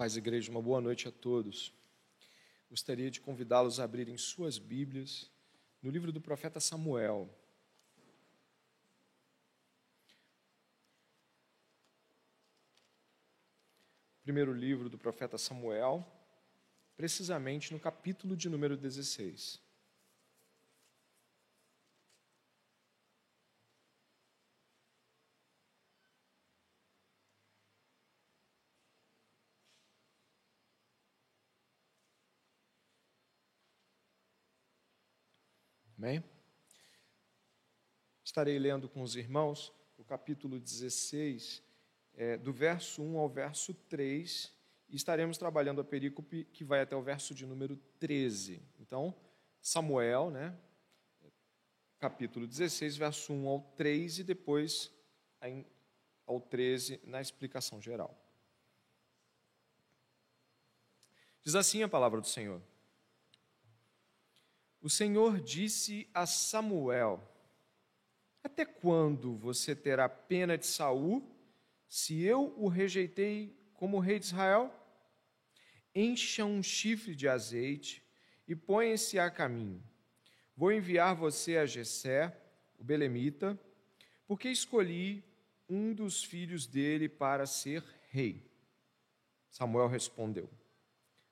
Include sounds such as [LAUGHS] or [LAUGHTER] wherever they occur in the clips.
Paz Igreja, uma boa noite a todos. Gostaria de convidá-los a abrirem suas Bíblias no livro do profeta Samuel. Primeiro livro do profeta Samuel, precisamente no capítulo de número 16. Amém? Estarei lendo com os irmãos o capítulo 16, é, do verso 1 ao verso 3, e estaremos trabalhando a perícope que vai até o verso de número 13. Então, Samuel, né? Capítulo 16, verso 1 ao 3, e depois ao 13 na explicação geral. Diz assim a palavra do Senhor. O Senhor disse a Samuel: Até quando você terá pena de Saul, se eu o rejeitei como rei de Israel? Encha um chifre de azeite e ponha-se a caminho. Vou enviar você a Jessé, o belemita, porque escolhi um dos filhos dele para ser rei. Samuel respondeu: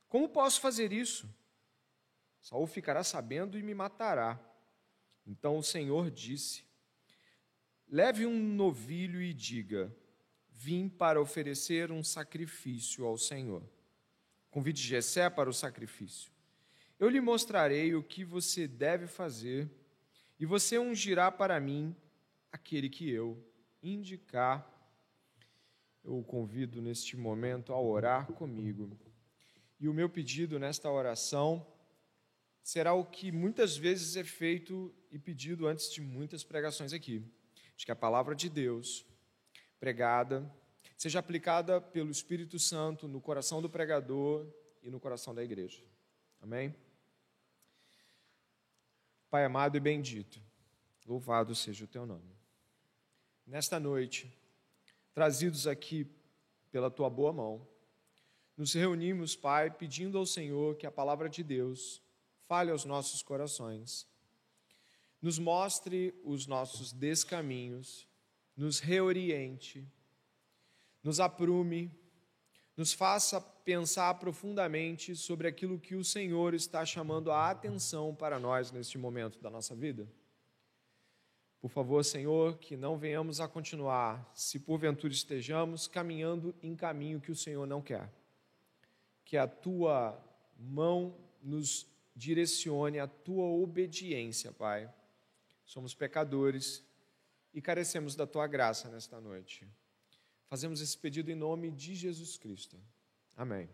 Como posso fazer isso? Saul ficará sabendo e me matará. Então o Senhor disse: Leve um novilho e diga: Vim para oferecer um sacrifício ao Senhor. Convide Jessé para o sacrifício. Eu lhe mostrarei o que você deve fazer, e você ungirá para mim aquele que eu indicar. Eu o convido neste momento a orar comigo. E o meu pedido nesta oração será o que muitas vezes é feito e pedido antes de muitas pregações aqui. De que a palavra de Deus, pregada, seja aplicada pelo Espírito Santo no coração do pregador e no coração da igreja. Amém? Pai amado e bendito, louvado seja o teu nome. Nesta noite, trazidos aqui pela tua boa mão, nos reunimos, Pai, pedindo ao Senhor que a palavra de Deus fale aos nossos corações, nos mostre os nossos descaminhos, nos reoriente, nos aprume, nos faça pensar profundamente sobre aquilo que o Senhor está chamando a atenção para nós neste momento da nossa vida. Por favor, Senhor, que não venhamos a continuar, se porventura estejamos caminhando em caminho que o Senhor não quer. Que a tua mão nos direcione a tua obediência, Pai. Somos pecadores e carecemos da tua graça nesta noite. Fazemos esse pedido em nome de Jesus Cristo. Amém.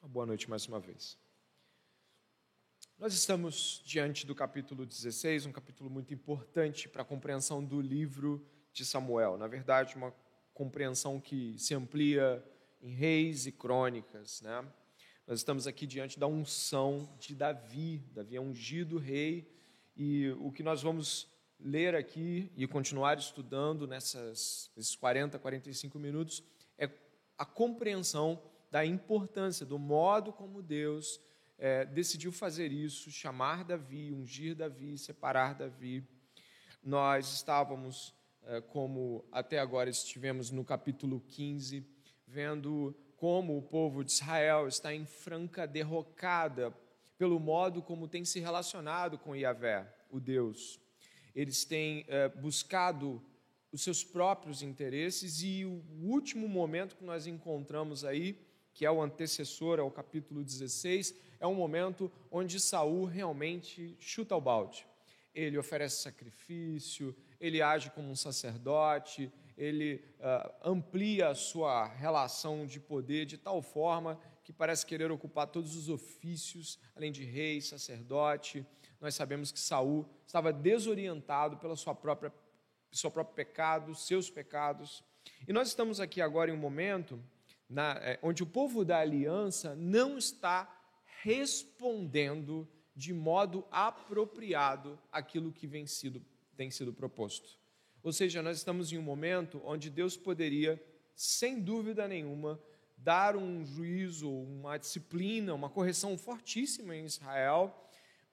Uma boa noite mais uma vez. Nós estamos diante do capítulo 16, um capítulo muito importante para a compreensão do livro de Samuel. Na verdade, uma compreensão que se amplia em reis e crônicas. Né? Nós estamos aqui diante da unção de Davi. Davi é ungido rei, e o que nós vamos ler aqui e continuar estudando nessas, nesses 40, 45 minutos é a compreensão da importância, do modo como Deus é, decidiu fazer isso, chamar Davi, ungir Davi, separar Davi. Nós estávamos como até agora estivemos no capítulo 15, vendo como o povo de Israel está em franca derrocada pelo modo como tem se relacionado com Yahvé, o Deus. Eles têm é, buscado os seus próprios interesses e o último momento que nós encontramos aí, que é o antecessor ao capítulo 16, é um momento onde Saul realmente chuta o balde. Ele oferece sacrifício, ele age como um sacerdote, ele uh, amplia a sua relação de poder de tal forma que parece querer ocupar todos os ofícios, além de rei, sacerdote. Nós sabemos que Saul estava desorientado pela sua própria seu próprio pecado, seus pecados. E nós estamos aqui agora em um momento na, é, onde o povo da aliança não está respondendo de modo apropriado aquilo que vem sido tem sido proposto. Ou seja, nós estamos em um momento onde Deus poderia, sem dúvida nenhuma, dar um juízo, uma disciplina, uma correção fortíssima em Israel,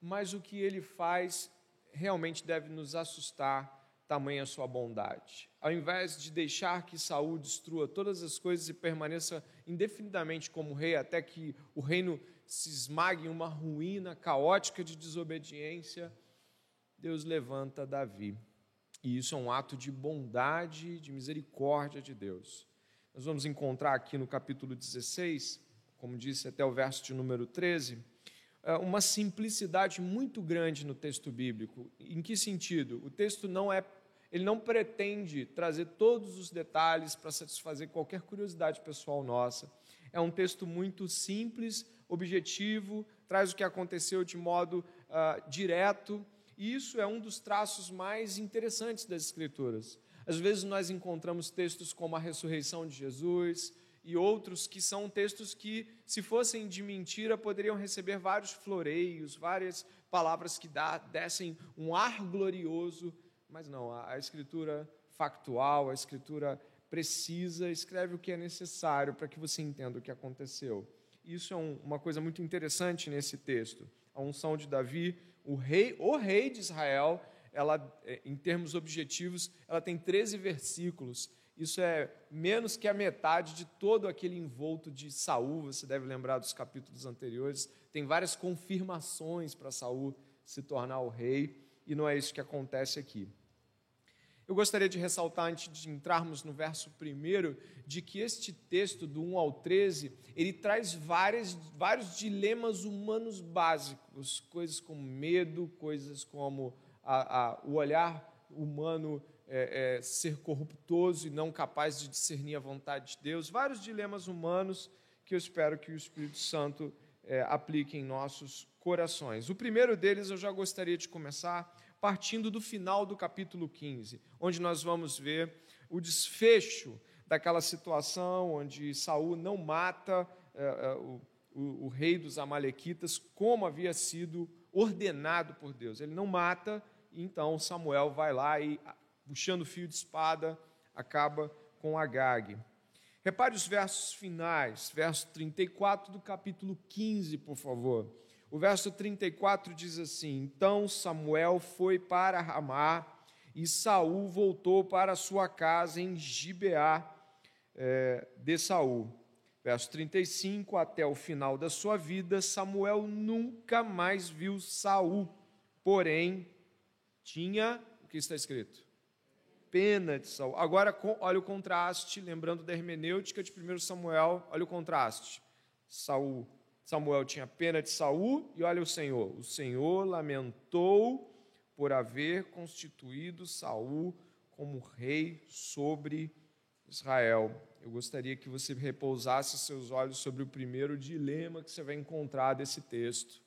mas o que ele faz realmente deve nos assustar, tamanha a sua bondade. Ao invés de deixar que Saul destrua todas as coisas e permaneça indefinidamente como rei até que o reino se esmague em uma ruína caótica de desobediência, Deus levanta Davi. E isso é um ato de bondade, de misericórdia de Deus. Nós vamos encontrar aqui no capítulo 16, como disse até o verso de número 13, é, uma simplicidade muito grande no texto bíblico. Em que sentido? O texto não é ele não pretende trazer todos os detalhes para satisfazer qualquer curiosidade pessoal nossa. É um texto muito simples, objetivo, traz o que aconteceu de modo uh, direto e isso é um dos traços mais interessantes das Escrituras. Às vezes nós encontramos textos como a ressurreição de Jesus e outros que são textos que, se fossem de mentira, poderiam receber vários floreios, várias palavras que dá, dessem um ar glorioso, mas não, a, Escritura factual, a Escritura precisa, escreve o que é necessário para que você entenda o que aconteceu. Isso é um, uma coisa muito interessante nesse texto. A unção de Davi o rei, o rei de Israel, ela, é, em termos objetivos, ela tem 13 versículos. Isso é menos que a metade de todo aquele envolto de Saul. Você deve lembrar dos capítulos anteriores. Tem várias confirmações para Saul se tornar o rei, e não é isso que acontece aqui. Eu gostaria de ressaltar, antes de entrarmos no verso primeiro, de que este texto, do 1 ao 13, ele traz várias, vários dilemas humanos básicos, coisas como medo, coisas como a, a, o olhar humano é, é, ser corruptoso e não capaz de discernir a vontade de Deus, vários dilemas humanos que eu espero que o Espírito Santo é, aplique em nossos corações. O primeiro deles eu já gostaria de começar partindo do final do capítulo 15, onde nós vamos ver o desfecho daquela situação onde Saul não mata é, o, o, o rei dos Amalequitas como havia sido ordenado por Deus. Ele não mata, então Samuel vai lá e, puxando o fio de espada, acaba com Agag. Repare os versos finais, verso 34 do capítulo 15, por favor. O verso 34 diz assim: Então Samuel foi para Ramá e Saul voltou para sua casa em Gibeá é, de Saul. Verso 35, até o final da sua vida, Samuel nunca mais viu Saul, porém tinha o que está escrito? Pena de Saul. Agora olha o contraste, lembrando da hermenêutica de 1 Samuel, olha o contraste. Saul Samuel tinha pena de Saul e olha o Senhor. O Senhor lamentou por haver constituído Saul como rei sobre Israel. Eu gostaria que você repousasse seus olhos sobre o primeiro dilema que você vai encontrar desse texto.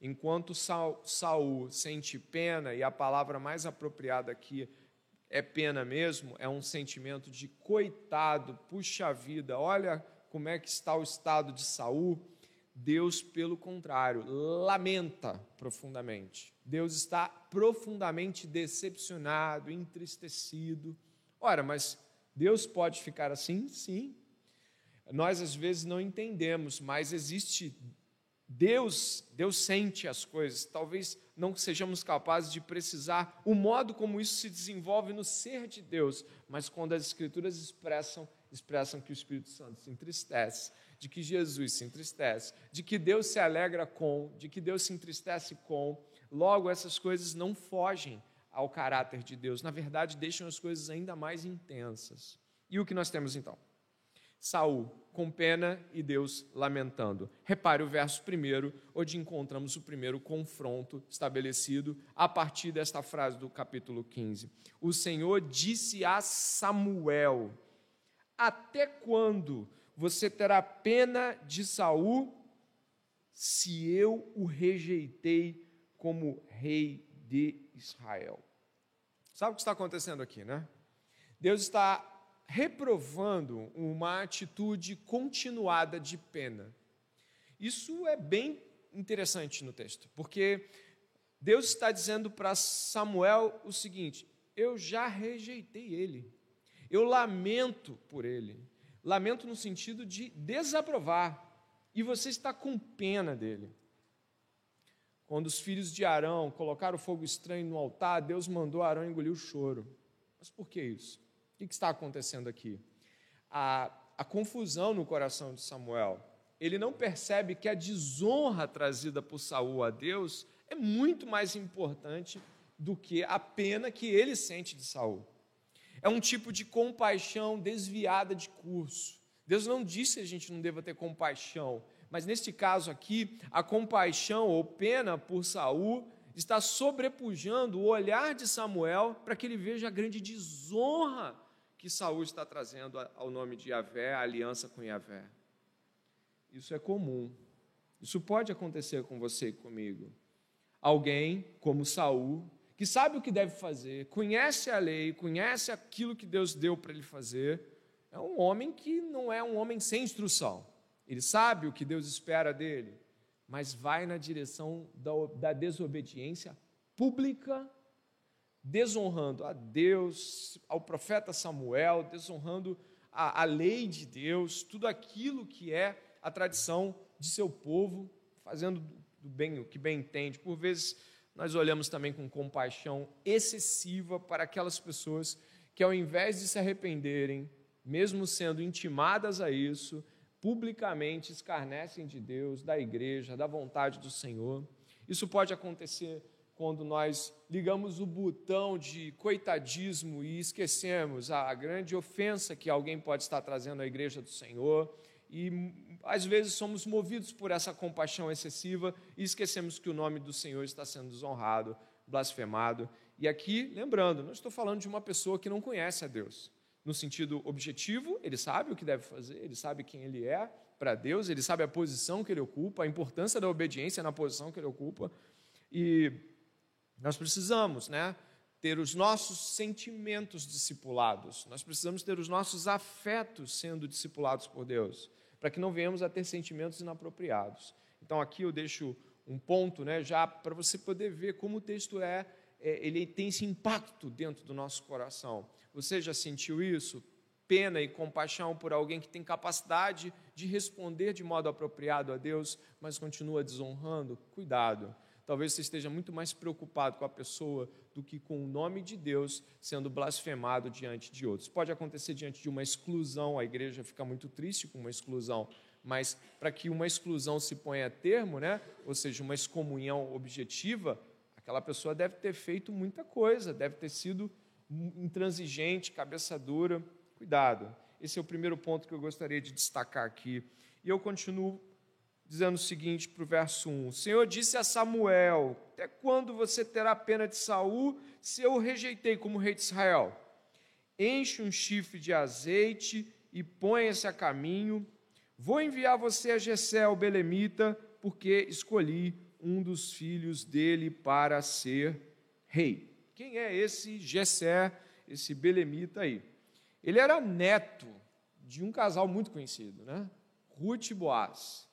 Enquanto Saul sente pena, e a palavra mais apropriada aqui é pena mesmo, é um sentimento de coitado, puxa vida, olha como é que está o estado de Saul. Deus, pelo contrário, lamenta profundamente. Deus está profundamente decepcionado, entristecido. Ora, mas Deus pode ficar assim? Sim. Nós às vezes não entendemos, mas existe Deus, Deus sente as coisas. Talvez não sejamos capazes de precisar o modo como isso se desenvolve no ser de Deus, mas quando as escrituras expressam, expressam que o Espírito Santo se entristece de que Jesus se entristece, de que Deus se alegra com, de que Deus se entristece com. Logo, essas coisas não fogem ao caráter de Deus, na verdade, deixam as coisas ainda mais intensas. E o que nós temos então? Saul com pena e Deus lamentando. Repare o verso primeiro, onde encontramos o primeiro confronto estabelecido a partir desta frase do capítulo 15. O Senhor disse a Samuel: Até quando você terá pena de Saul se eu o rejeitei como rei de Israel. Sabe o que está acontecendo aqui, né? Deus está reprovando uma atitude continuada de pena. Isso é bem interessante no texto, porque Deus está dizendo para Samuel o seguinte: eu já rejeitei ele, eu lamento por ele, lamento no sentido de desaprovar, e você está com pena dele. Quando os filhos de Arão colocaram fogo estranho no altar, Deus mandou Arão engolir o choro. Mas por que isso? O que está acontecendo aqui? A, a confusão no coração de Samuel. Ele não percebe que a desonra trazida por Saul a Deus é muito mais importante do que a pena que ele sente de Saul. É um tipo de compaixão desviada de curso. Deus não disse que a gente não deva ter compaixão, mas neste caso aqui, a compaixão ou pena por Saul está sobrepujando o olhar de Samuel para que ele veja a grande desonra que Saul está trazendo ao nome de Yahvé, a aliança com Yahvé. Isso é comum. Isso pode acontecer com você e comigo. Alguém como Saul, que sabe o que deve fazer, conhece a lei, conhece aquilo que Deus deu para ele fazer, é um homem que não é um homem sem instrução. Ele sabe o que Deus espera dele, mas vai na direção da, da desobediência pública, desonrando a Deus, ao profeta Samuel, desonrando a, a lei de Deus, tudo aquilo que é a tradição de seu povo, fazendo do bem o que bem entende. Por vezes nós olhamos também com compaixão excessiva para aquelas pessoas que, ao invés de se arrependerem, mesmo sendo intimadas a isso, publicamente escarnecem de Deus, da igreja, da vontade do Senhor. Isso pode acontecer quando nós ligamos o botão de coitadismo e esquecemos a grande ofensa que alguém pode estar trazendo à igreja do Senhor. E às vezes somos movidos por essa compaixão excessiva e esquecemos que o nome do Senhor está sendo desonrado, blasfemado. E aqui, lembrando, não estou falando de uma pessoa que não conhece a Deus no sentido objetivo, ele sabe o que deve fazer, ele sabe quem ele é para Deus, ele sabe a posição que ele ocupa, a importância da obediência na posição que ele ocupa. E nós precisamos, né, ter os nossos sentimentos discipulados. Nós precisamos ter os nossos afetos sendo discipulados por Deus, para que não venhamos a ter sentimentos inapropriados. Então aqui eu deixo um ponto, né, já para você poder ver como o texto é, é ele tem esse impacto dentro do nosso coração. Você já sentiu isso? Pena e compaixão por alguém que tem capacidade de responder de modo apropriado a Deus, mas continua desonrando? Cuidado. Talvez você esteja muito mais preocupado com a pessoa do que com o nome de Deus sendo blasfemado diante de outros. Pode acontecer diante de uma exclusão, a igreja fica muito triste com uma exclusão, mas para que uma exclusão se ponha a termo, né? ou seja, uma excomunhão objetiva, aquela pessoa deve ter feito muita coisa, deve ter sido intransigente, cabeça dura. Cuidado. Esse é o primeiro ponto que eu gostaria de destacar aqui. E eu continuo dizendo o seguinte para o verso 1: O Senhor disse a Samuel: Até quando você terá pena de Saul, se eu o rejeitei como rei de Israel? Enche um chifre de azeite e ponha-se a caminho. Vou enviar você a Jessé, o belemita, porque escolhi um dos filhos dele para ser rei. Quem é esse Gessé, esse belemita aí? Ele era neto de um casal muito conhecido, né? Ruth e Boaz.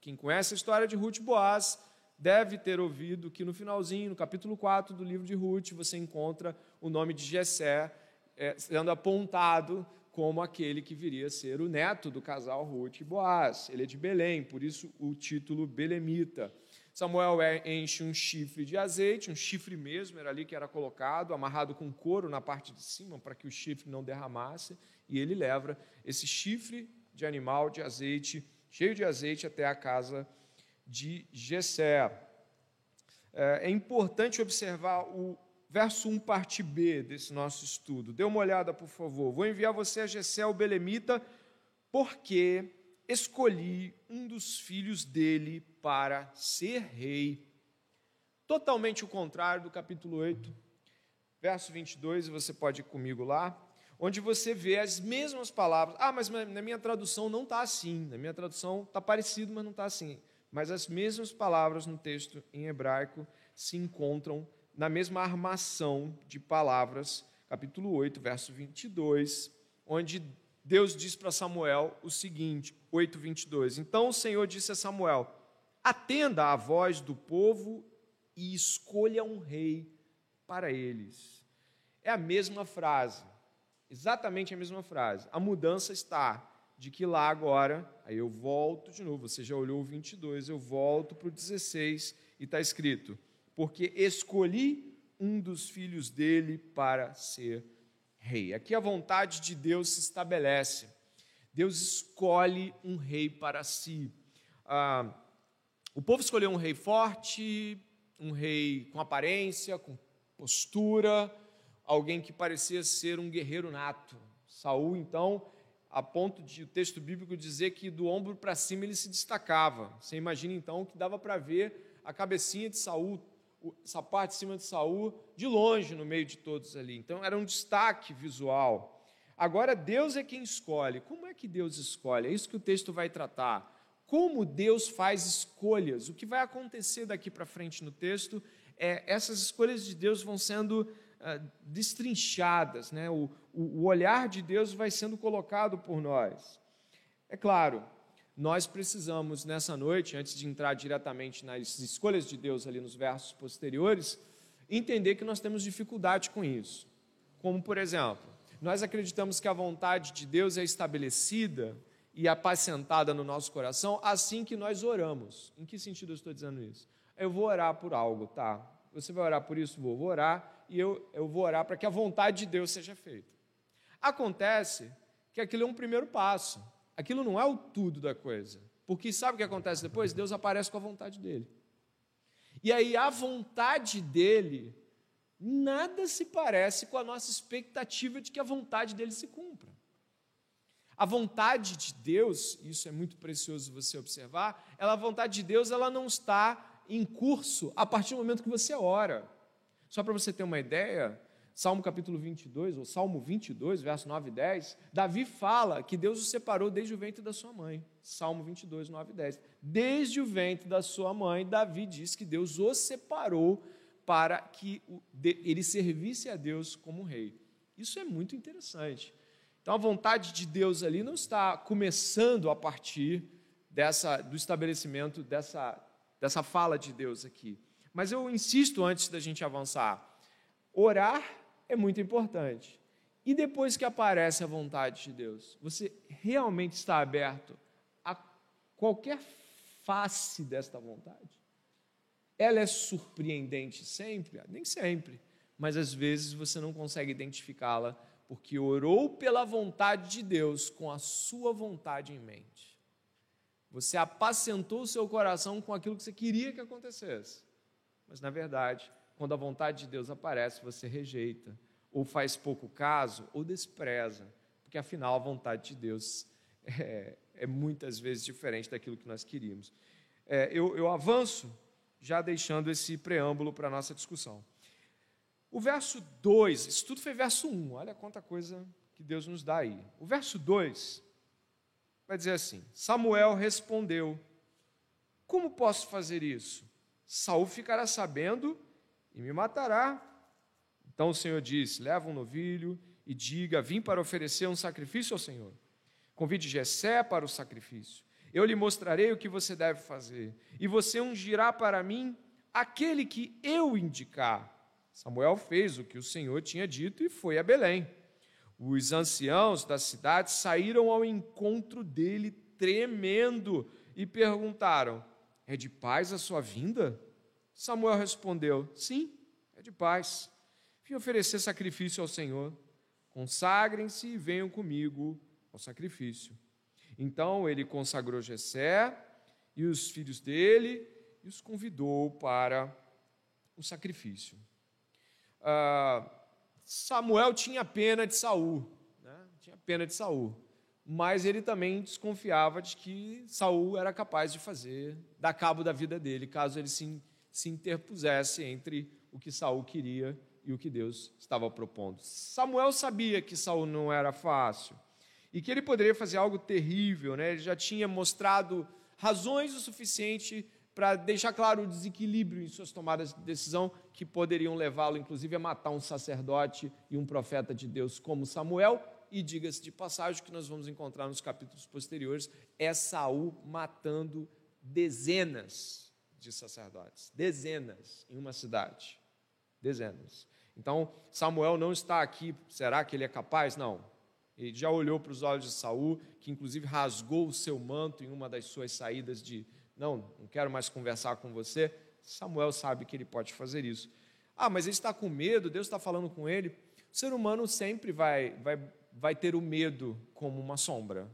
Quem conhece a história de Ruth Boaz deve ter ouvido que no finalzinho, no capítulo 4 do livro de Ruth, você encontra o nome de Gessé é, sendo apontado como aquele que viria a ser o neto do casal Ruth e Boaz. Ele é de Belém, por isso o título Belemita. Samuel é, enche um chifre de azeite, um chifre mesmo, era ali que era colocado, amarrado com couro na parte de cima, para que o chifre não derramasse, e ele leva esse chifre de animal de azeite, cheio de azeite, até a casa de Jessé. É, é importante observar o verso 1, parte B desse nosso estudo. Dê uma olhada, por favor. Vou enviar você a Jessé, o belemita, porque escolhi um dos filhos dele para ser rei. Totalmente o contrário do capítulo 8, verso 22, e você pode ir comigo lá, onde você vê as mesmas palavras. Ah, mas na minha tradução não está assim. Na minha tradução está parecido, mas não está assim. Mas as mesmas palavras no texto em hebraico se encontram na mesma armação de palavras, capítulo 8, verso 22, onde Deus diz para Samuel o seguinte, 8:22. Então o Senhor disse a Samuel: Atenda à voz do povo e escolha um rei para eles. É a mesma frase, exatamente a mesma frase. A mudança está de que lá agora, aí eu volto de novo, você já olhou o 22, eu volto para o 16 e está escrito: Porque escolhi um dos filhos dele para ser rei. Aqui a vontade de Deus se estabelece. Deus escolhe um rei para si. Ah, o povo escolheu um rei forte, um rei com aparência, com postura, alguém que parecia ser um guerreiro nato. Saul, então, a ponto de o texto bíblico dizer que do ombro para cima ele se destacava. Você imagina então que dava para ver a cabecinha de Saul, essa parte de cima de Saul, de longe no meio de todos ali. Então era um destaque visual. Agora Deus é quem escolhe. Como é que Deus escolhe? É isso que o texto vai tratar. Como Deus faz escolhas? O que vai acontecer daqui para frente no texto é essas escolhas de Deus vão sendo uh, destrinchadas, né? O, o, o olhar de Deus vai sendo colocado por nós. É claro, nós precisamos nessa noite, antes de entrar diretamente nas escolhas de Deus ali nos versos posteriores, entender que nós temos dificuldade com isso. Como, por exemplo, nós acreditamos que a vontade de Deus é estabelecida e apacentada no nosso coração assim que nós oramos. Em que sentido eu estou dizendo isso? Eu vou orar por algo, tá? Você vai orar por isso? Vou, vou orar e eu, eu vou orar para que a vontade de Deus seja feita. Acontece que aquilo é um primeiro passo aquilo não é o tudo da coisa. Porque sabe o que acontece depois? Deus aparece com a vontade dele. E aí a vontade dele nada se parece com a nossa expectativa de que a vontade dele se cumpra. A vontade de Deus, isso é muito precioso você observar, ela, a vontade de Deus ela não está em curso a partir do momento que você ora. Só para você ter uma ideia, Salmo capítulo 22, ou Salmo 22, verso 9 e 10, Davi fala que Deus o separou desde o ventre da sua mãe. Salmo 22, 9 e 10. Desde o ventre da sua mãe, Davi diz que Deus o separou para que ele servisse a Deus como rei. Isso é muito interessante. Então a vontade de Deus ali não está começando a partir dessa, do estabelecimento dessa, dessa fala de Deus aqui. Mas eu insisto antes da gente avançar. Orar é muito importante. E depois que aparece a vontade de Deus, você realmente está aberto a qualquer face desta vontade? Ela é surpreendente sempre? Nem sempre. Mas às vezes você não consegue identificá-la porque orou pela vontade de Deus com a sua vontade em mente. Você apacentou o seu coração com aquilo que você queria que acontecesse. Mas na verdade, quando a vontade de Deus aparece, você rejeita, ou faz pouco caso, ou despreza, porque afinal a vontade de Deus [LAUGHS] é, é muitas vezes diferente daquilo que nós queríamos. É, eu, eu avanço já deixando esse preâmbulo para a nossa discussão. O verso 2, isso tudo foi verso 1, um, olha quanta coisa que Deus nos dá aí. O verso 2 vai dizer assim: Samuel respondeu: Como posso fazer isso? Saul ficará sabendo e me matará. Então o Senhor disse: Leva um novilho e diga: Vim para oferecer um sacrifício ao Senhor. Convide Jessé para o sacrifício. Eu lhe mostrarei o que você deve fazer, e você ungirá para mim aquele que eu indicar. Samuel fez o que o Senhor tinha dito e foi a Belém. Os anciãos da cidade saíram ao encontro dele tremendo e perguntaram: É de paz a sua vinda? Samuel respondeu: Sim, é de paz. Vim oferecer sacrifício ao Senhor. Consagrem-se e venham comigo ao sacrifício. Então ele consagrou Jessé e os filhos dele e os convidou para o sacrifício. Ah, Samuel tinha pena de Saul, né? tinha pena de Saul, mas ele também desconfiava de que Saul era capaz de fazer, dar cabo da vida dele, caso ele se se interpusesse entre o que Saul queria e o que Deus estava propondo. Samuel sabia que Saul não era fácil e que ele poderia fazer algo terrível, né? Ele já tinha mostrado razões o suficiente para deixar claro o desequilíbrio em suas tomadas de decisão que poderiam levá-lo, inclusive, a matar um sacerdote e um profeta de Deus como Samuel. E diga-se de passagem que nós vamos encontrar nos capítulos posteriores é Saul matando dezenas de sacerdotes. Dezenas em uma cidade. Dezenas. Então, Samuel não está aqui, será que ele é capaz? Não. Ele já olhou para os olhos de Saul, que inclusive rasgou o seu manto em uma das suas saídas de não, não quero mais conversar com você. Samuel sabe que ele pode fazer isso. Ah, mas ele está com medo, Deus está falando com ele. O ser humano sempre vai, vai, vai ter o medo como uma sombra.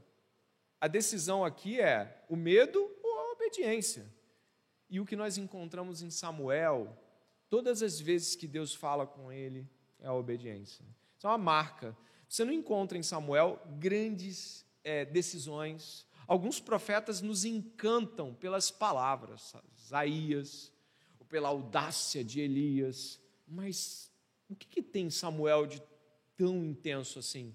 A decisão aqui é o medo ou a obediência. E o que nós encontramos em Samuel, todas as vezes que Deus fala com ele, é a obediência. Isso é uma marca. Você não encontra em Samuel grandes é, decisões. Alguns profetas nos encantam pelas palavras, Isaías, ou pela audácia de Elias. Mas o que, que tem Samuel de tão intenso assim?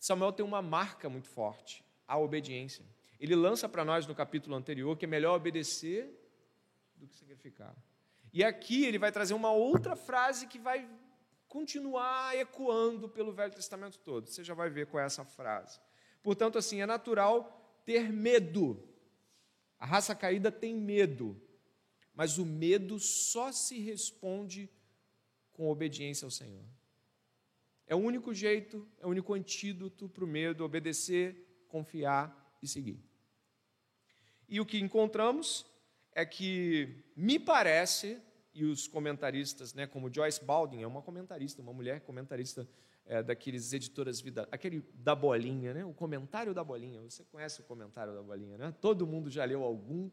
Samuel tem uma marca muito forte, a obediência. Ele lança para nós no capítulo anterior que é melhor obedecer do que sacrificar. E aqui ele vai trazer uma outra frase que vai continuar ecoando pelo Velho Testamento todo. Você já vai ver qual é essa frase. Portanto, assim, é natural ter medo. A raça caída tem medo, mas o medo só se responde com obediência ao Senhor. É o único jeito, é o único antídoto para o medo, obedecer, confiar e seguir. E o que encontramos é que me parece e os comentaristas, né, como Joyce Baldwin, é uma comentarista, uma mulher comentarista é, daqueles editoras vida, aquele da bolinha, né, o comentário da bolinha. Você conhece o comentário da bolinha, né? Todo mundo já leu algum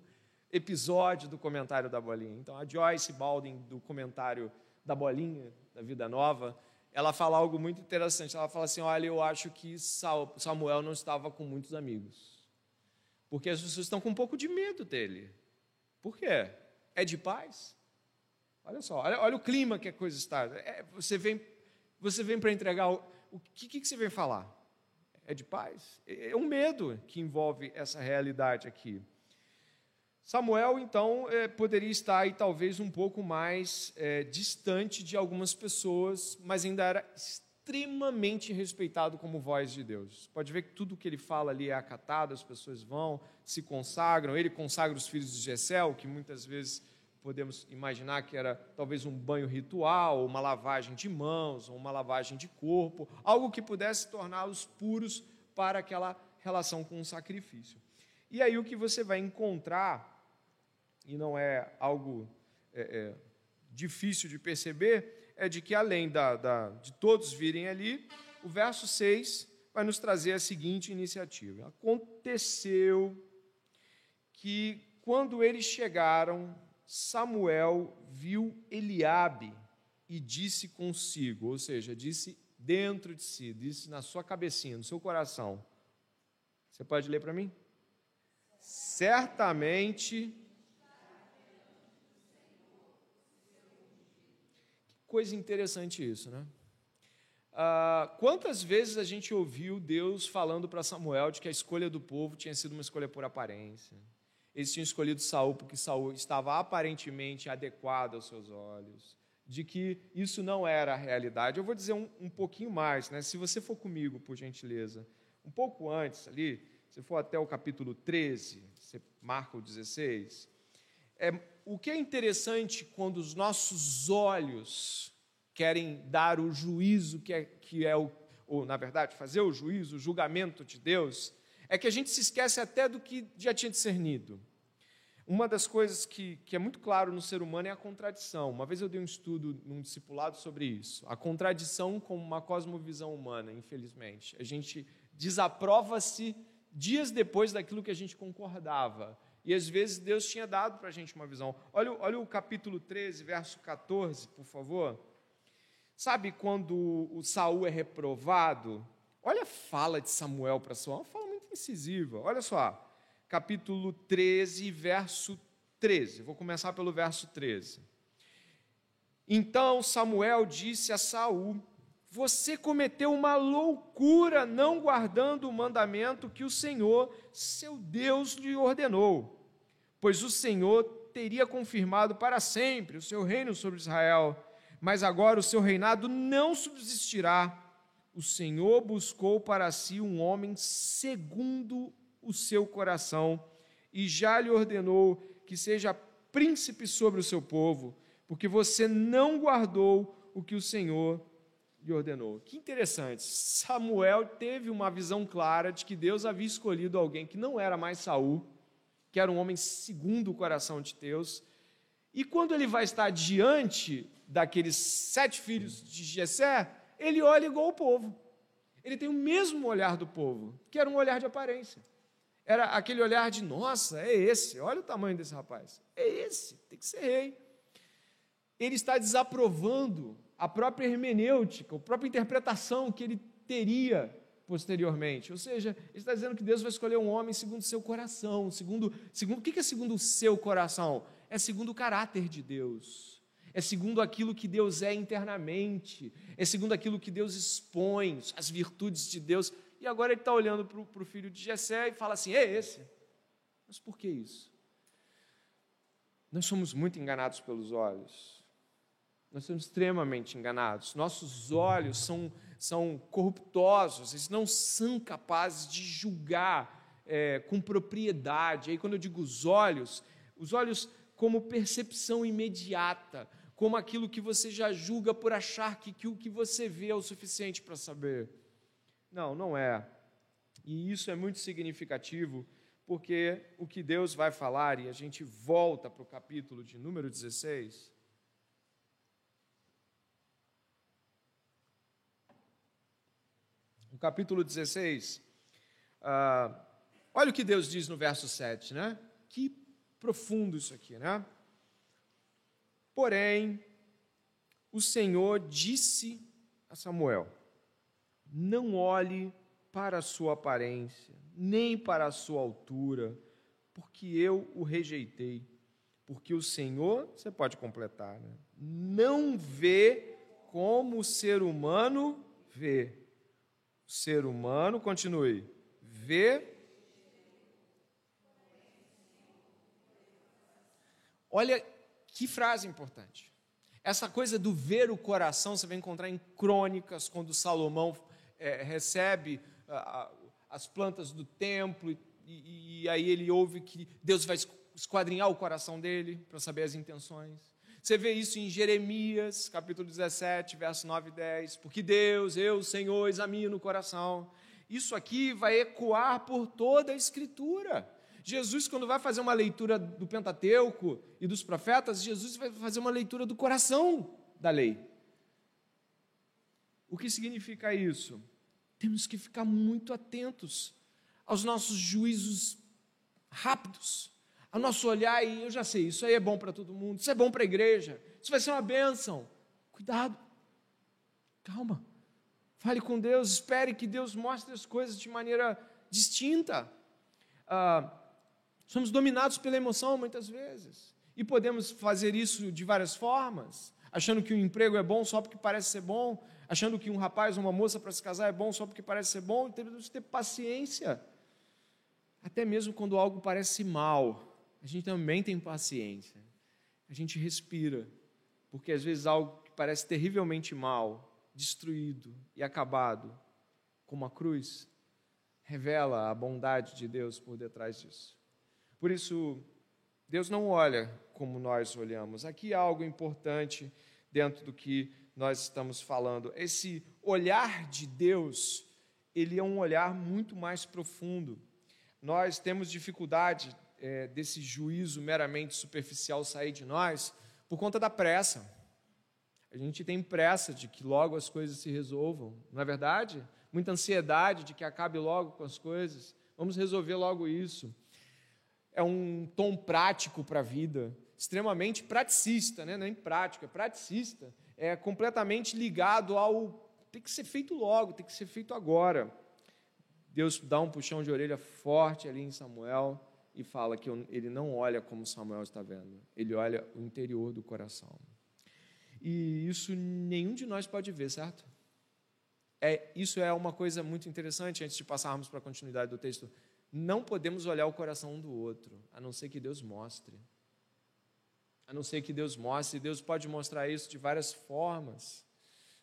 episódio do comentário da bolinha. Então a Joyce Baldwin do comentário da bolinha da Vida Nova, ela fala algo muito interessante. Ela fala assim: olha, eu acho que Samuel não estava com muitos amigos, porque as pessoas estão com um pouco de medo dele. Por quê? É de paz? Olha só, olha, olha o clima que a coisa está. É, você vem, você vem para entregar. O, o que, que você vem falar? É de paz? É, é um medo que envolve essa realidade aqui. Samuel, então, é, poderia estar aí talvez um pouco mais é, distante de algumas pessoas, mas ainda era extremamente respeitado como voz de Deus. Pode ver que tudo que ele fala ali é acatado, as pessoas vão, se consagram, ele consagra os filhos de Jessel, que muitas vezes podemos imaginar que era talvez um banho ritual, uma lavagem de mãos, uma lavagem de corpo, algo que pudesse torná-los puros para aquela relação com o sacrifício. E aí o que você vai encontrar, e não é algo é, é, difícil de perceber, é de que além da, da, de todos virem ali, o verso 6 vai nos trazer a seguinte iniciativa. Aconteceu que quando eles chegaram Samuel viu Eliabe e disse consigo, ou seja, disse dentro de si, disse na sua cabecinha, no seu coração. Você pode ler para mim? Certamente. Coisa interessante isso, né? Ah, quantas vezes a gente ouviu Deus falando para Samuel de que a escolha do povo tinha sido uma escolha por aparência? eles tinham escolhido Saul porque Saul estava aparentemente adequado aos seus olhos, de que isso não era a realidade. Eu vou dizer um, um pouquinho mais, né? se você for comigo, por gentileza, um pouco antes ali, se for até o capítulo 13, você marca o 16, é, o que é interessante quando os nossos olhos querem dar o juízo que é, que é o, ou, na verdade, fazer o juízo, o julgamento de Deus, é que a gente se esquece até do que já tinha discernido. Uma das coisas que, que é muito claro no ser humano é a contradição. Uma vez eu dei um estudo num discipulado sobre isso. A contradição como uma cosmovisão humana, infelizmente. A gente desaprova-se dias depois daquilo que a gente concordava. E às vezes Deus tinha dado para a gente uma visão. Olha, olha o capítulo 13, verso 14, por favor. Sabe quando o Saul é reprovado? Olha a fala de Samuel para Saul, uma fala muito incisiva. Olha só capítulo 13, verso 13. Vou começar pelo verso 13. Então Samuel disse a Saul: Você cometeu uma loucura não guardando o mandamento que o Senhor, seu Deus, lhe ordenou, pois o Senhor teria confirmado para sempre o seu reino sobre Israel, mas agora o seu reinado não subsistirá. O Senhor buscou para si um homem segundo o seu coração e já lhe ordenou que seja príncipe sobre o seu povo, porque você não guardou o que o Senhor lhe ordenou. Que interessante. Samuel teve uma visão clara de que Deus havia escolhido alguém que não era mais Saul, que era um homem segundo o coração de Deus. E quando ele vai estar diante daqueles sete filhos de Jessé, ele olha igual o povo. Ele tem o mesmo olhar do povo, que era um olhar de aparência. Era aquele olhar de, nossa, é esse, olha o tamanho desse rapaz. É esse, tem que ser rei. Ele está desaprovando a própria hermenêutica, a própria interpretação que ele teria posteriormente. Ou seja, ele está dizendo que Deus vai escolher um homem segundo o seu coração. Segundo, segundo, o que é segundo o seu coração? É segundo o caráter de Deus. É segundo aquilo que Deus é internamente. É segundo aquilo que Deus expõe, as virtudes de Deus. E agora ele está olhando para o filho de Jessé e fala assim: é esse. Mas por que isso? Nós somos muito enganados pelos olhos. Nós somos extremamente enganados. Nossos olhos são, são corruptosos, eles não são capazes de julgar é, com propriedade. Aí, quando eu digo os olhos, os olhos como percepção imediata, como aquilo que você já julga por achar que, que o que você vê é o suficiente para saber. Não, não é. E isso é muito significativo, porque o que Deus vai falar, e a gente volta para o capítulo de número 16 no capítulo 16, ah, olha o que Deus diz no verso 7, né? Que profundo isso aqui, né? Porém, o Senhor disse a Samuel: Não olhe para a sua aparência, nem para a sua altura, porque eu o rejeitei. Porque o Senhor, você pode completar, né? não vê como o ser humano vê ser humano, continue, vê. Olha que frase importante. Essa coisa do ver o coração, você vai encontrar em crônicas, quando Salomão é, recebe a, as plantas do templo, e, e aí ele ouve que Deus vai esquadrinhar o coração dele para saber as intenções. Você vê isso em Jeremias, capítulo 17, verso 9 e 10. Porque Deus, eu, Senhor, examino o coração. Isso aqui vai ecoar por toda a Escritura. Jesus, quando vai fazer uma leitura do Pentateuco e dos profetas, Jesus vai fazer uma leitura do coração da lei. O que significa isso? Temos que ficar muito atentos aos nossos juízos rápidos, ao nosso olhar e eu já sei, isso aí é bom para todo mundo, isso é bom para a igreja, isso vai ser uma bênção. Cuidado, calma, fale com Deus, espere que Deus mostre as coisas de maneira distinta. Ah, somos dominados pela emoção muitas vezes e podemos fazer isso de várias formas, achando que o emprego é bom só porque parece ser bom, achando que um rapaz ou uma moça para se casar é bom só porque parece ser bom, temos que ter paciência. Até mesmo quando algo parece mal, a gente também tem paciência. A gente respira, porque às vezes algo que parece terrivelmente mal, destruído e acabado, como a cruz, revela a bondade de Deus por detrás disso. Por isso, Deus não olha como nós olhamos. Aqui há algo importante dentro do que nós estamos falando. Esse olhar de Deus, ele é um olhar muito mais profundo. Nós temos dificuldade é, desse juízo meramente superficial sair de nós por conta da pressa. A gente tem pressa de que logo as coisas se resolvam, não é verdade? Muita ansiedade de que acabe logo com as coisas. Vamos resolver logo isso. É um tom prático para a vida, extremamente praticista, né? não é prático, é praticista. É completamente ligado ao tem que ser feito logo, tem que ser feito agora. Deus dá um puxão de orelha forte ali em Samuel e fala que ele não olha como Samuel está vendo, ele olha o interior do coração. E isso nenhum de nós pode ver, certo? É, isso é uma coisa muito interessante antes de passarmos para a continuidade do texto. Não podemos olhar o coração um do outro, a não ser que Deus mostre. A não ser que Deus mostre. Deus pode mostrar isso de várias formas.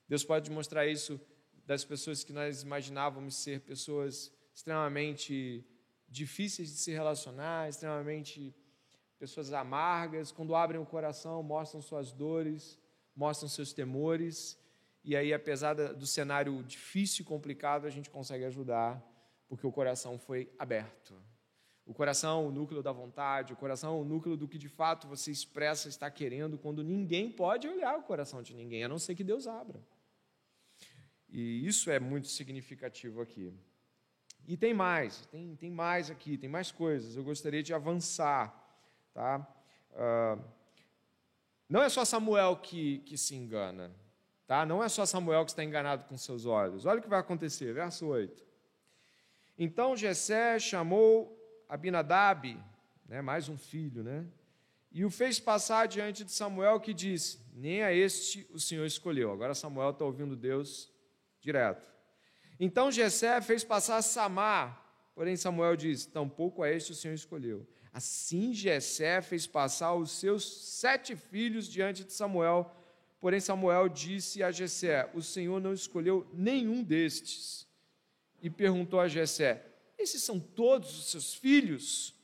Deus pode mostrar isso das pessoas que nós imaginávamos ser pessoas extremamente difíceis de se relacionar, extremamente pessoas amargas, quando abrem o coração, mostram suas dores, mostram seus temores, e aí, apesar do cenário difícil e complicado, a gente consegue ajudar, porque o coração foi aberto. O coração, o núcleo da vontade, o coração, o núcleo do que de fato você expressa, está querendo, quando ninguém pode olhar o coração de ninguém, a não ser que Deus abra. E isso é muito significativo aqui. E tem mais, tem, tem mais aqui, tem mais coisas. Eu gostaria de avançar. Tá? Uh, não é só Samuel que, que se engana. Tá? Não é só Samuel que está enganado com seus olhos. Olha o que vai acontecer, verso 8. Então Jessé chamou Abinadab, né, mais um filho, né, e o fez passar diante de Samuel, que disse: Nem a este o Senhor escolheu. Agora Samuel está ouvindo Deus direto. Então Jessé fez passar Samar, porém Samuel disse: Tampouco a este o Senhor escolheu. Assim Jessé fez passar os seus sete filhos diante de Samuel, porém Samuel disse a Jessé: O Senhor não escolheu nenhum destes. E perguntou a Jessé: Esses são todos os seus filhos?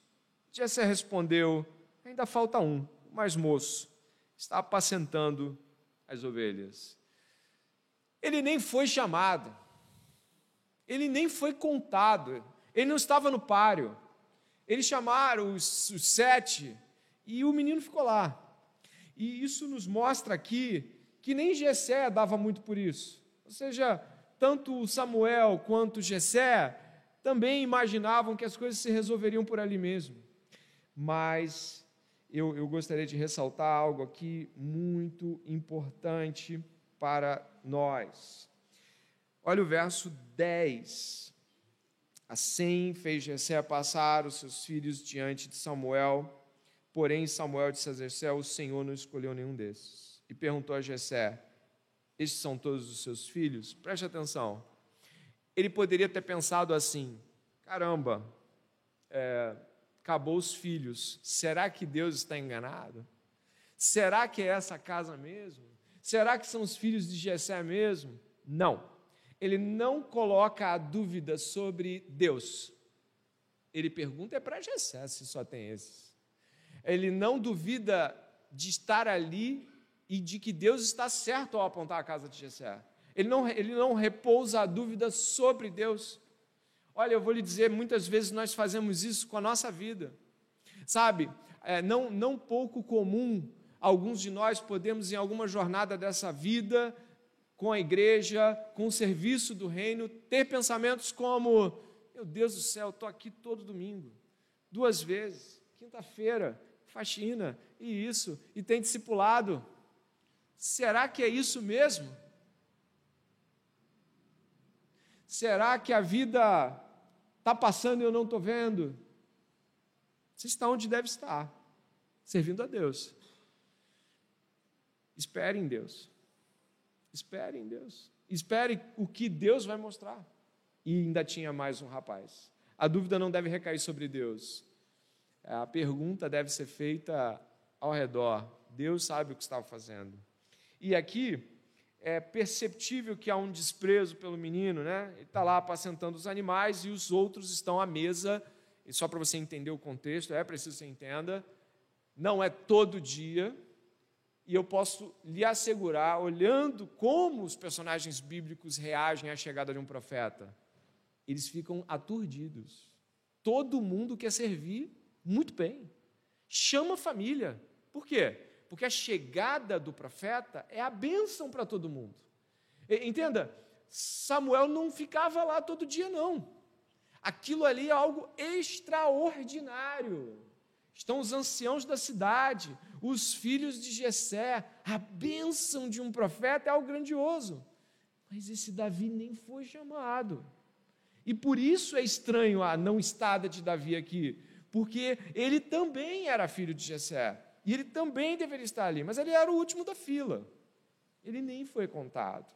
Jessé respondeu: Ainda falta um, o mais moço, está apacentando as ovelhas. Ele nem foi chamado, ele nem foi contado, ele não estava no páreo. Eles chamaram os, os sete e o menino ficou lá. E isso nos mostra aqui que nem Jessé dava muito por isso. Ou seja, tanto Samuel quanto Jessé também imaginavam que as coisas se resolveriam por ali mesmo. Mas eu, eu gostaria de ressaltar algo aqui muito importante para nós. Olha o verso 10. Assim fez Jessé passar os seus filhos diante de Samuel, porém Samuel disse a Jessé, o Senhor não escolheu nenhum desses. E perguntou a Jessé, estes são todos os seus filhos? Preste atenção. Ele poderia ter pensado assim, caramba, é, acabou os filhos, será que Deus está enganado? Será que é essa casa mesmo? Será que são os filhos de Jessé mesmo? Não. Ele não coloca a dúvida sobre Deus. Ele pergunta é para Jessé se só tem esses. Ele não duvida de estar ali e de que Deus está certo ao apontar a casa de Jessé. Ele não, ele não repousa a dúvida sobre Deus. Olha, eu vou lhe dizer, muitas vezes nós fazemos isso com a nossa vida. Sabe, é, não, não pouco comum alguns de nós podemos, em alguma jornada dessa vida, com a igreja, com o serviço do reino, ter pensamentos como: meu Deus do céu, estou aqui todo domingo, duas vezes, quinta-feira, faxina, e isso, e tem discipulado. Será que é isso mesmo? Será que a vida está passando e eu não estou vendo? Você está onde deve estar, servindo a Deus. Espere em Deus. Espere em Deus. Espere o que Deus vai mostrar. E ainda tinha mais um rapaz. A dúvida não deve recair sobre Deus. A pergunta deve ser feita ao redor. Deus sabe o que estava fazendo. E aqui é perceptível que há um desprezo pelo menino, né? Ele está lá apacentando os animais e os outros estão à mesa. E só para você entender o contexto, é preciso que você entenda. Não é todo dia, e eu posso lhe assegurar, olhando como os personagens bíblicos reagem à chegada de um profeta, eles ficam aturdidos. Todo mundo quer servir muito bem. Chama a família. Por quê? Porque a chegada do profeta é a bênção para todo mundo. Entenda, Samuel não ficava lá todo dia, não. Aquilo ali é algo extraordinário. Estão os anciãos da cidade, os filhos de Jessé, a bênção de um profeta é algo grandioso. Mas esse Davi nem foi chamado. E por isso é estranho a não estada de Davi aqui, porque ele também era filho de Jessé, e ele também deveria estar ali, mas ele era o último da fila. Ele nem foi contado.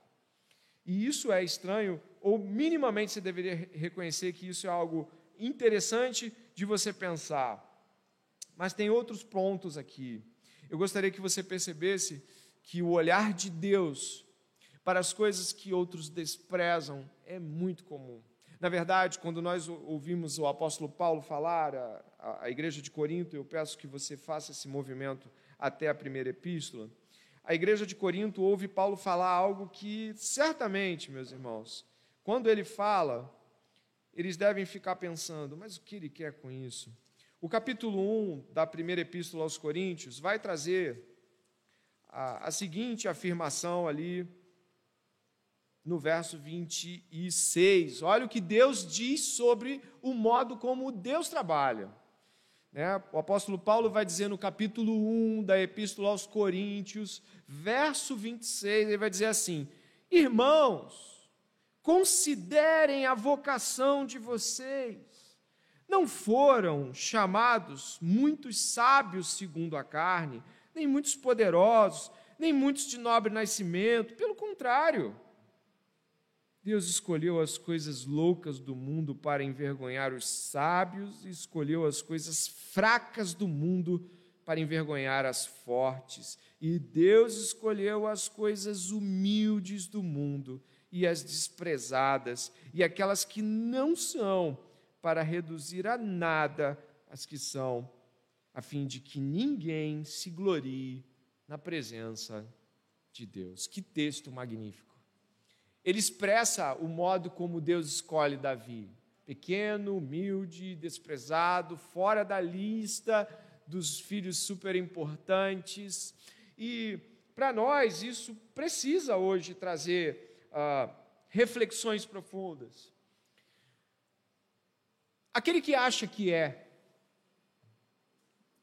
E isso é estranho, ou minimamente você deveria reconhecer que isso é algo interessante de você pensar. Mas tem outros pontos aqui eu gostaria que você percebesse que o olhar de Deus para as coisas que outros desprezam é muito comum. Na verdade, quando nós ouvimos o apóstolo Paulo falar à, igreja de Corinto, eu peço que você faça esse movimento até a primeira epístola. A igreja de Corinto ouve Paulo falar algo que, certamente, meus irmãos, quando ele fala, eles devem ficar pensando: mas o que ele quer com isso? O capítulo 1 da primeira epístola aos Coríntios vai trazer a, a seguinte afirmação ali no verso 26. Olha o que Deus diz sobre o modo como Deus trabalha. Né? O apóstolo Paulo vai dizer no capítulo 1 da Epístola aos Coríntios, verso 26, ele vai dizer assim: Irmãos, considerem a vocação de vocês. Não foram chamados muitos sábios segundo a carne, nem muitos poderosos, nem muitos de nobre nascimento. Pelo contrário, Deus escolheu as coisas loucas do mundo para envergonhar os sábios e escolheu as coisas fracas do mundo para envergonhar as fortes. E Deus escolheu as coisas humildes do mundo e as desprezadas e aquelas que não são para reduzir a nada as que são a fim de que ninguém se glorie na presença de Deus. Que texto magnífico. Ele expressa o modo como Deus escolhe Davi. Pequeno, humilde, desprezado, fora da lista dos filhos super importantes. E para nós isso precisa hoje trazer ah, reflexões profundas. Aquele que acha que é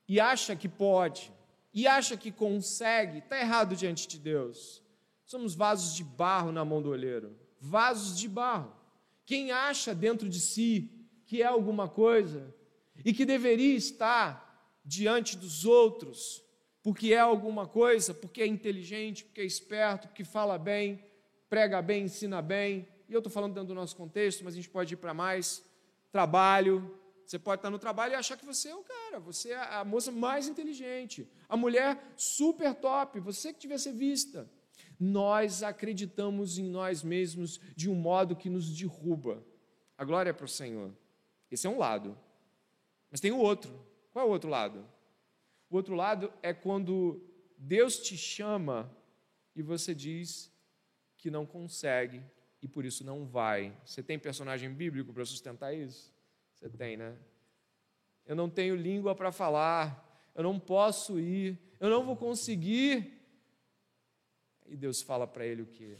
e acha que pode, e acha que consegue, está errado diante de Deus. Somos vasos de barro na mão do olheiro vasos de barro. Quem acha dentro de si que é alguma coisa e que deveria estar diante dos outros, porque é alguma coisa, porque é inteligente, porque é esperto, porque fala bem, prega bem, ensina bem. E eu estou falando dentro do nosso contexto, mas a gente pode ir para mais. Trabalho, você pode estar no trabalho e achar que você é o cara, você é a moça mais inteligente, a mulher super top, você que devia ser vista. Nós acreditamos em nós mesmos de um modo que nos derruba. A glória é para o Senhor. Esse é um lado. Mas tem o outro. Qual é o outro lado? O outro lado é quando Deus te chama e você diz que não consegue e por isso não vai. Você tem personagem bíblico para sustentar isso? Você tem, né? Eu não tenho língua para falar, eu não posso ir, eu não vou conseguir. E Deus fala para ele o que?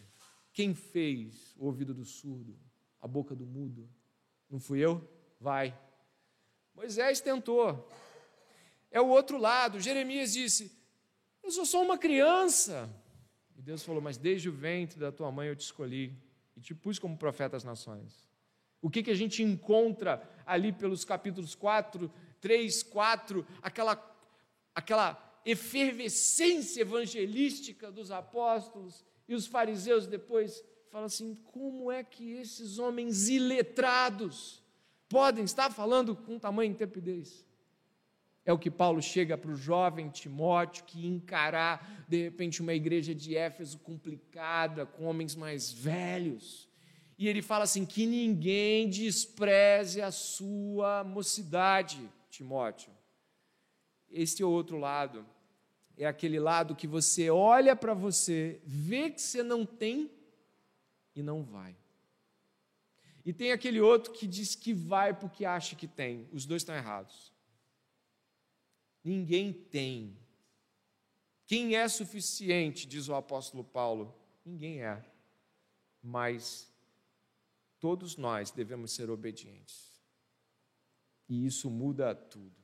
Quem fez o ouvido do surdo, a boca do mudo? Não fui eu? Vai. Moisés tentou. É o outro lado. Jeremias disse: Eu sou só uma criança. E Deus falou: Mas desde o ventre da tua mãe eu te escolhi e te pus como profeta às nações. O que, que a gente encontra ali pelos capítulos 4, 3, 4, aquela, aquela efervescência evangelística dos apóstolos e os fariseus depois falam assim: como é que esses homens iletrados podem estar falando com tamanha intrepidez? É o que Paulo chega para o jovem Timóteo que encarar, de repente, uma igreja de Éfeso complicada, com homens mais velhos e ele fala assim: que ninguém despreze a sua mocidade, Timóteo. Este é o outro lado. É aquele lado que você olha para você, vê que você não tem e não vai. E tem aquele outro que diz que vai porque acha que tem. Os dois estão errados. Ninguém tem. Quem é suficiente, diz o apóstolo Paulo? Ninguém é. Mas Todos nós devemos ser obedientes. E isso muda tudo.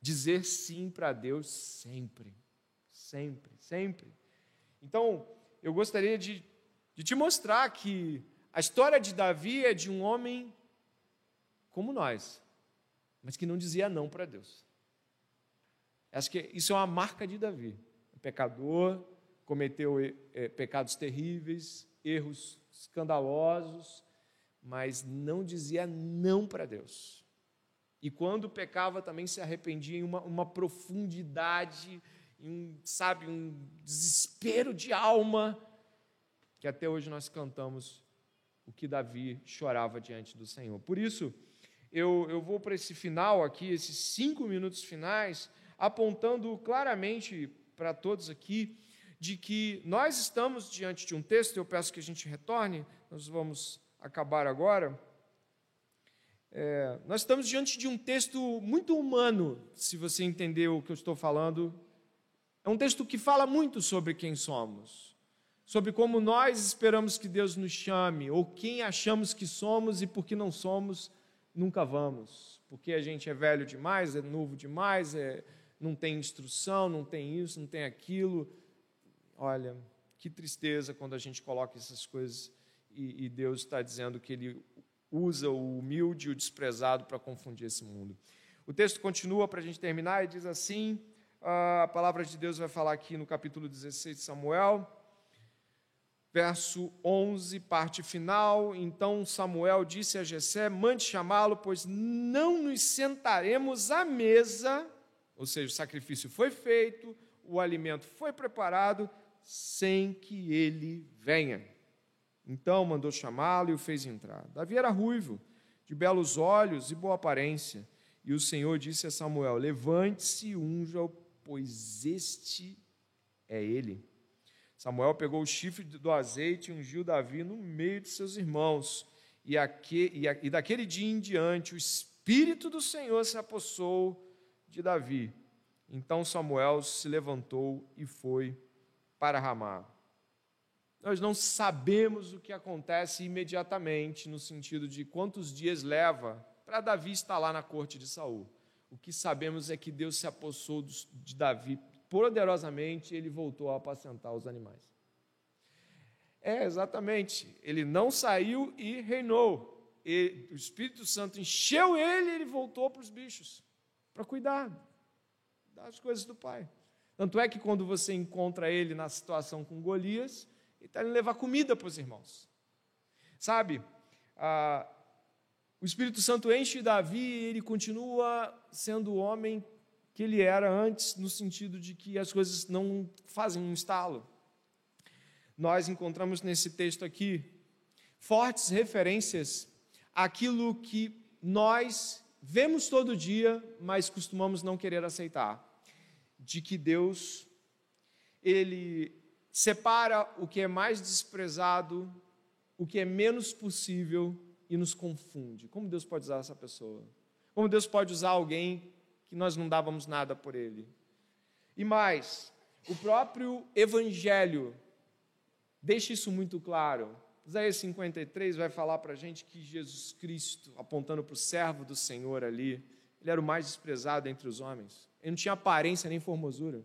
Dizer sim para Deus sempre, sempre, sempre. Então, eu gostaria de, de te mostrar que a história de Davi é de um homem como nós, mas que não dizia não para Deus. Acho que isso é uma marca de Davi. Pecador, cometeu é, pecados terríveis, erros escandalosos, mas não dizia não para Deus. E quando pecava também se arrependia em uma, uma profundidade, em um, sabe, um desespero de alma, que até hoje nós cantamos o que Davi chorava diante do Senhor. Por isso, eu, eu vou para esse final aqui, esses cinco minutos finais, apontando claramente para todos aqui de que nós estamos diante de um texto, eu peço que a gente retorne, nós vamos acabar agora. É, nós estamos diante de um texto muito humano, se você entender o que eu estou falando. É um texto que fala muito sobre quem somos, sobre como nós esperamos que Deus nos chame, ou quem achamos que somos e por que não somos, nunca vamos. Porque a gente é velho demais, é novo demais, é, não tem instrução, não tem isso, não tem aquilo. Olha, que tristeza quando a gente coloca essas coisas e, e Deus está dizendo que Ele usa o humilde e o desprezado para confundir esse mundo. O texto continua para a gente terminar e diz assim: a palavra de Deus vai falar aqui no capítulo 16 de Samuel, verso 11, parte final. Então Samuel disse a Jessé: Mande chamá-lo, pois não nos sentaremos à mesa, ou seja, o sacrifício foi feito, o alimento foi preparado, sem que ele venha. Então mandou chamá-lo e o fez entrar. Davi era ruivo, de belos olhos e boa aparência. E o Senhor disse a Samuel: Levante-se e unja-o, pois este é ele. Samuel pegou o chifre do azeite e ungiu Davi no meio de seus irmãos. E, aqui, e, e daquele dia em diante, o Espírito do Senhor se apossou de Davi. Então Samuel se levantou e foi para Ramá. Nós não sabemos o que acontece imediatamente, no sentido de quantos dias leva para Davi estar lá na corte de Saul. O que sabemos é que Deus se apossou de Davi poderosamente e ele voltou a apacentar os animais. É, exatamente. Ele não saiu e reinou. E o Espírito Santo encheu ele e ele voltou para os bichos, para cuidar das coisas do Pai. Tanto é que quando você encontra ele na situação com Golias, ele está indo levar comida para os irmãos. Sabe, ah, o Espírito Santo enche Davi e ele continua sendo o homem que ele era antes, no sentido de que as coisas não fazem um estalo. Nós encontramos nesse texto aqui fortes referências àquilo que nós vemos todo dia, mas costumamos não querer aceitar, de que Deus ele separa o que é mais desprezado, o que é menos possível e nos confunde. Como Deus pode usar essa pessoa? Como Deus pode usar alguém que nós não dávamos nada por ele? E mais, o próprio Evangelho deixa isso muito claro. Isaías 53 vai falar para a gente que Jesus Cristo, apontando para o servo do Senhor ali, ele era o mais desprezado entre os homens. Ele não tinha aparência nem formosura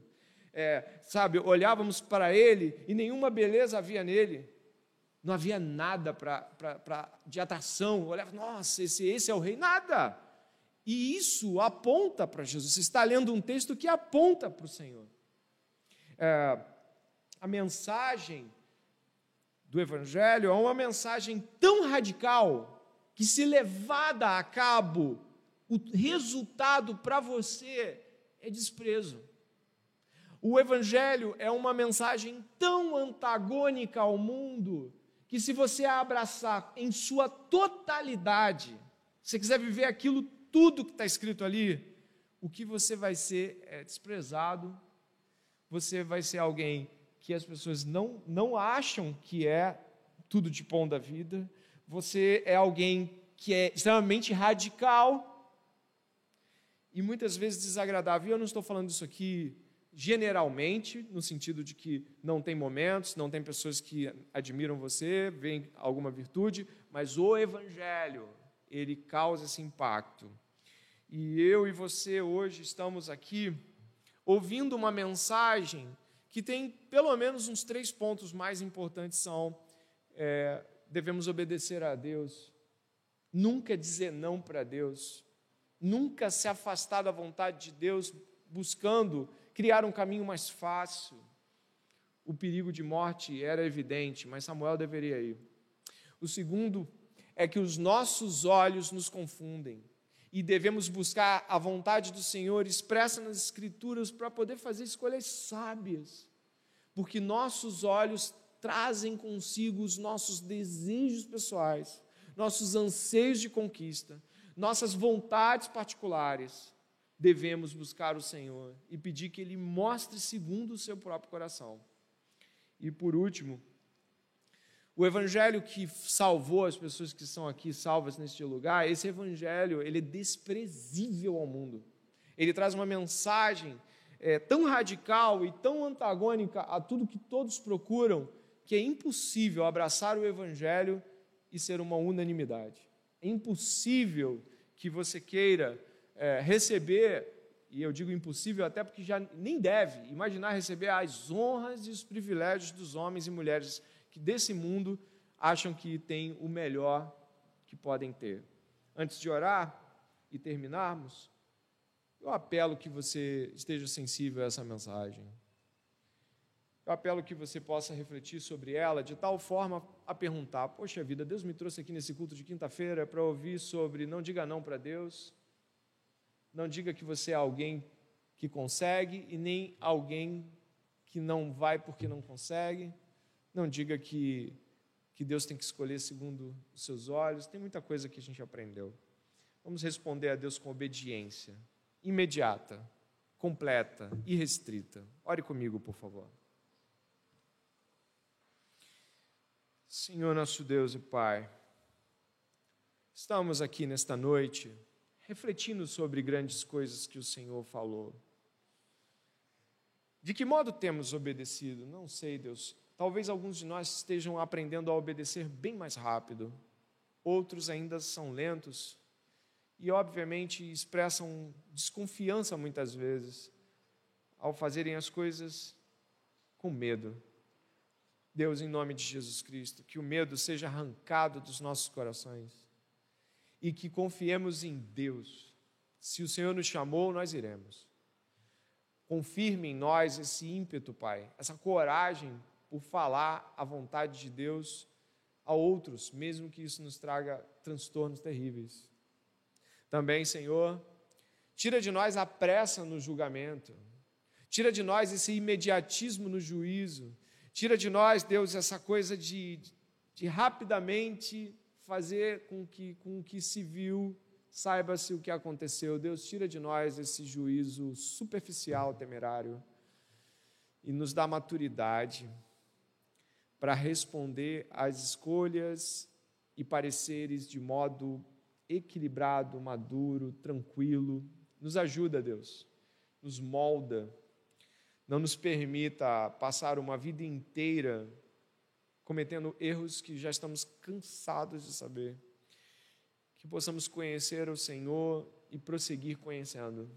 é, sabe, olhávamos para ele e nenhuma beleza havia nele. Não havia nada pra, de atração. Olhava, nossa, esse, esse é o rei. Nada. E isso aponta para Jesus. Você está lendo um texto que aponta para o Senhor. É, a mensagem do Evangelho é uma mensagem tão radical que, se levada a cabo, o resultado para você é desprezo. O Evangelho é uma mensagem tão antagônica ao mundo que, se você a abraçar em sua totalidade, se quiser viver aquilo tudo que está escrito ali, o que você vai ser é desprezado, você vai ser alguém que as pessoas não, não acham que é tudo de bom da vida, você é alguém que é extremamente radical e muitas vezes desagradável. Eu não estou falando isso aqui generalmente, no sentido de que não tem momentos, não tem pessoas que admiram você, veem alguma virtude, mas o Evangelho, ele causa esse impacto. E eu e você hoje estamos aqui ouvindo uma mensagem que tem pelo menos uns três pontos mais importantes são é, devemos obedecer a Deus, nunca dizer não para Deus, nunca se afastar da vontade de Deus buscando criar um caminho mais fácil. O perigo de morte era evidente, mas Samuel deveria ir. O segundo é que os nossos olhos nos confundem e devemos buscar a vontade do Senhor expressa nas Escrituras para poder fazer escolhas sábias, porque nossos olhos trazem consigo os nossos desejos pessoais, nossos anseios de conquista, nossas vontades particulares, devemos buscar o Senhor e pedir que Ele mostre segundo o seu próprio coração. E por último, o evangelho que salvou as pessoas que são aqui salvas neste lugar, esse evangelho, ele é desprezível ao mundo. Ele traz uma mensagem é, tão radical e tão antagônica a tudo que todos procuram, que é impossível abraçar o evangelho e ser uma unanimidade. É impossível que você queira é, receber, e eu digo impossível até porque já nem deve, imaginar receber as honras e os privilégios dos homens e mulheres que desse mundo acham que têm o melhor que podem ter. Antes de orar e terminarmos, eu apelo que você esteja sensível a essa mensagem. Eu apelo que você possa refletir sobre ela de tal forma a perguntar: Poxa vida, Deus me trouxe aqui nesse culto de quinta-feira para ouvir sobre não diga não para Deus, não diga que você é alguém que consegue e nem alguém que não vai porque não consegue. Não diga que, que Deus tem que escolher segundo os seus olhos. Tem muita coisa que a gente aprendeu. Vamos responder a Deus com obediência imediata, completa, irrestrita. Ore comigo, por favor. Senhor nosso Deus e Pai, estamos aqui nesta noite refletindo sobre grandes coisas que o Senhor falou. De que modo temos obedecido? Não sei, Deus. Talvez alguns de nós estejam aprendendo a obedecer bem mais rápido, outros ainda são lentos e, obviamente, expressam desconfiança muitas vezes ao fazerem as coisas com medo. Deus, em nome de Jesus Cristo, que o medo seja arrancado dos nossos corações e que confiemos em Deus. Se o Senhor nos chamou, nós iremos. Confirme em nós esse ímpeto, Pai, essa coragem por falar a vontade de Deus a outros, mesmo que isso nos traga transtornos terríveis. Também, Senhor, tira de nós a pressa no julgamento, tira de nós esse imediatismo no juízo, tira de nós, Deus, essa coisa de, de rapidamente fazer com que, com que se viu, saiba-se o que aconteceu. Deus, tira de nós esse juízo superficial, temerário, e nos dá maturidade para responder às escolhas e pareceres de modo equilibrado, maduro, tranquilo. Nos ajuda, Deus, nos molda, não nos permita passar uma vida inteira cometendo erros que já estamos cansados de saber. Que possamos conhecer o Senhor e prosseguir conhecendo.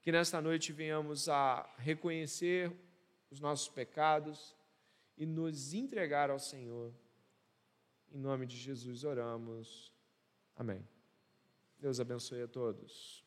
Que nesta noite venhamos a reconhecer os nossos pecados e nos entregar ao Senhor. Em nome de Jesus oramos. Amém. Deus abençoe a todos.